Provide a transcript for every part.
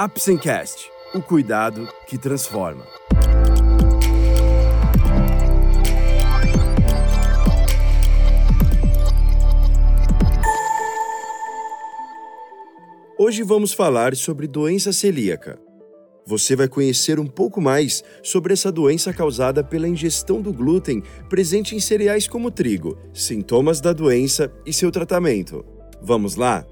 Apsencast, o cuidado que transforma. Hoje vamos falar sobre doença celíaca. Você vai conhecer um pouco mais sobre essa doença causada pela ingestão do glúten presente em cereais como trigo, sintomas da doença e seu tratamento. Vamos lá?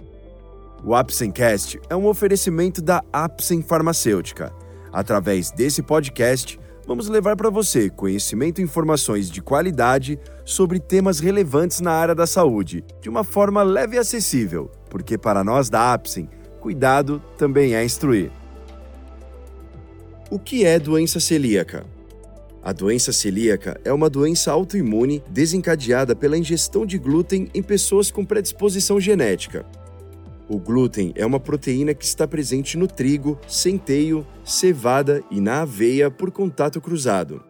O Apsencast é um oferecimento da Apsen Farmacêutica. Através desse podcast, vamos levar para você conhecimento e informações de qualidade sobre temas relevantes na área da saúde, de uma forma leve e acessível, porque para nós da Apsen, cuidado também é instruir. O que é doença celíaca? A doença celíaca é uma doença autoimune desencadeada pela ingestão de glúten em pessoas com predisposição genética. O glúten é uma proteína que está presente no trigo, centeio, cevada e na aveia por contato cruzado.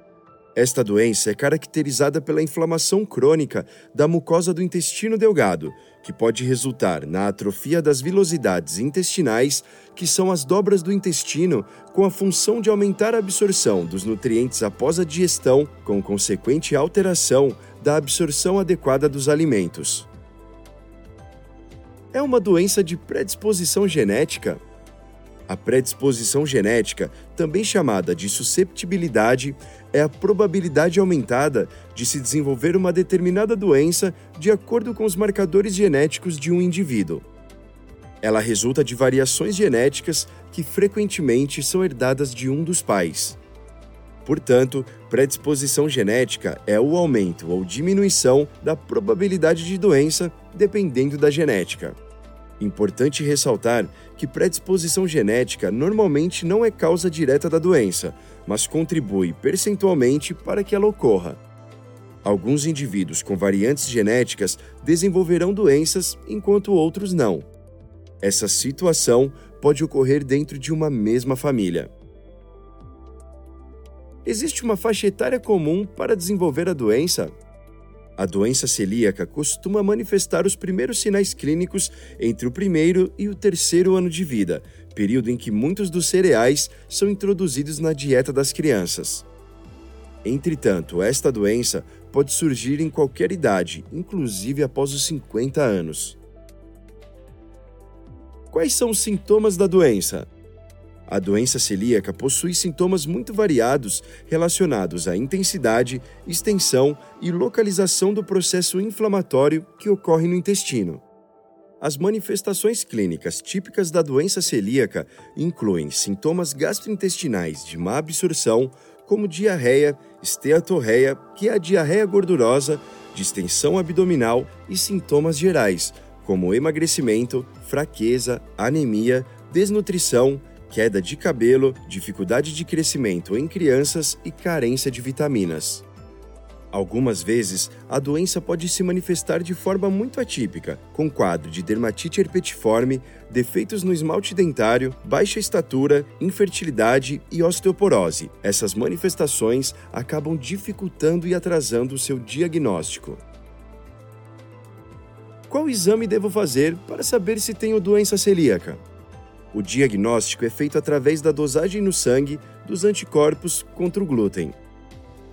Esta doença é caracterizada pela inflamação crônica da mucosa do intestino delgado, que pode resultar na atrofia das vilosidades intestinais, que são as dobras do intestino, com a função de aumentar a absorção dos nutrientes após a digestão, com consequente alteração da absorção adequada dos alimentos é uma doença de predisposição genética? A predisposição genética, também chamada de susceptibilidade, é a probabilidade aumentada de se desenvolver uma determinada doença de acordo com os marcadores genéticos de um indivíduo. Ela resulta de variações genéticas que frequentemente são herdadas de um dos pais. Portanto, predisposição genética é o aumento ou diminuição da probabilidade de doença dependendo da genética. Importante ressaltar que predisposição genética normalmente não é causa direta da doença, mas contribui percentualmente para que ela ocorra. Alguns indivíduos com variantes genéticas desenvolverão doenças enquanto outros não. Essa situação pode ocorrer dentro de uma mesma família. Existe uma faixa etária comum para desenvolver a doença? A doença celíaca costuma manifestar os primeiros sinais clínicos entre o primeiro e o terceiro ano de vida, período em que muitos dos cereais são introduzidos na dieta das crianças. Entretanto, esta doença pode surgir em qualquer idade, inclusive após os 50 anos. Quais são os sintomas da doença? A doença celíaca possui sintomas muito variados relacionados à intensidade, extensão e localização do processo inflamatório que ocorre no intestino. As manifestações clínicas típicas da doença celíaca incluem sintomas gastrointestinais de má absorção, como diarreia, esteatorreia, que é a diarreia gordurosa, distensão abdominal e sintomas gerais, como emagrecimento, fraqueza, anemia, desnutrição, queda de cabelo, dificuldade de crescimento em crianças e carência de vitaminas. Algumas vezes, a doença pode se manifestar de forma muito atípica, com quadro de dermatite herpetiforme, defeitos no esmalte dentário, baixa estatura, infertilidade e osteoporose. Essas manifestações acabam dificultando e atrasando o seu diagnóstico. Qual exame devo fazer para saber se tenho doença celíaca? O diagnóstico é feito através da dosagem no sangue dos anticorpos contra o glúten.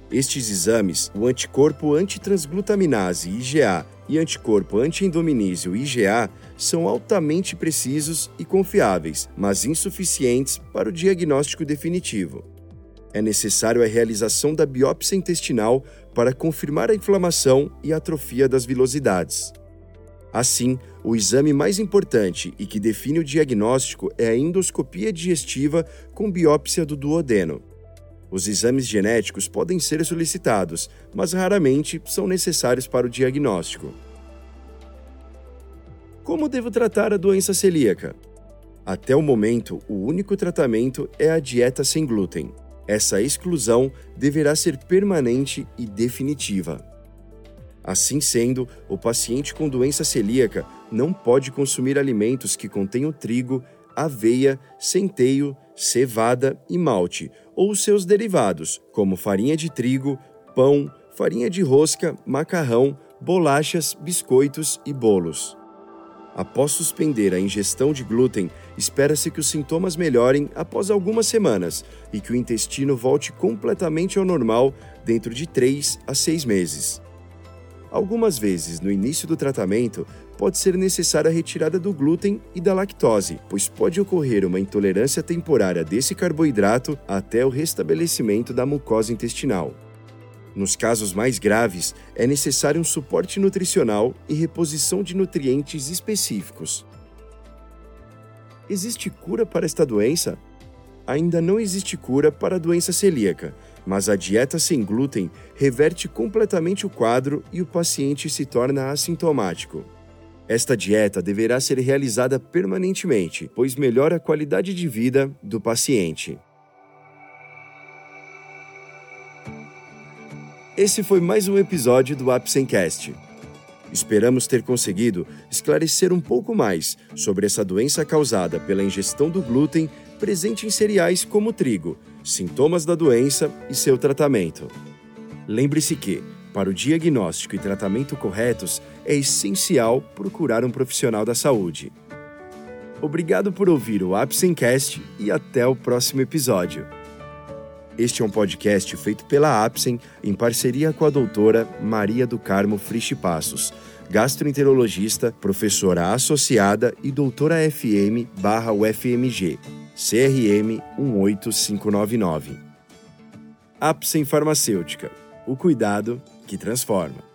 Estes exames, o anticorpo antitransglutaminase IgA e anticorpo antiendominísio IgA, são altamente precisos e confiáveis, mas insuficientes para o diagnóstico definitivo. É necessário a realização da biópsia intestinal para confirmar a inflamação e atrofia das vilosidades. Assim, o exame mais importante e que define o diagnóstico é a endoscopia digestiva com biópsia do duodeno. Os exames genéticos podem ser solicitados, mas raramente são necessários para o diagnóstico. Como devo tratar a doença celíaca? Até o momento, o único tratamento é a dieta sem glúten. Essa exclusão deverá ser permanente e definitiva. Assim sendo, o paciente com doença celíaca não pode consumir alimentos que contenham trigo, aveia, centeio, cevada e malte, ou seus derivados, como farinha de trigo, pão, farinha de rosca, macarrão, bolachas, biscoitos e bolos. Após suspender a ingestão de glúten, espera-se que os sintomas melhorem após algumas semanas e que o intestino volte completamente ao normal dentro de 3 a 6 meses. Algumas vezes, no início do tratamento, pode ser necessária a retirada do glúten e da lactose, pois pode ocorrer uma intolerância temporária desse carboidrato até o restabelecimento da mucosa intestinal. Nos casos mais graves, é necessário um suporte nutricional e reposição de nutrientes específicos. Existe cura para esta doença? Ainda não existe cura para a doença celíaca, mas a dieta sem glúten reverte completamente o quadro e o paciente se torna assintomático. Esta dieta deverá ser realizada permanentemente, pois melhora a qualidade de vida do paciente. Esse foi mais um episódio do Apsencast. Esperamos ter conseguido esclarecer um pouco mais sobre essa doença causada pela ingestão do glúten presente em cereais como trigo, sintomas da doença e seu tratamento. Lembre-se que, para o diagnóstico e tratamento corretos, é essencial procurar um profissional da saúde. Obrigado por ouvir o Apsencast e até o próximo episódio. Este é um podcast feito pela Apsen em parceria com a doutora Maria do Carmo Frisch Passos, gastroenterologista, professora associada e doutora FM barra UFMG, CRM 18599. Apsen Farmacêutica, o cuidado que transforma.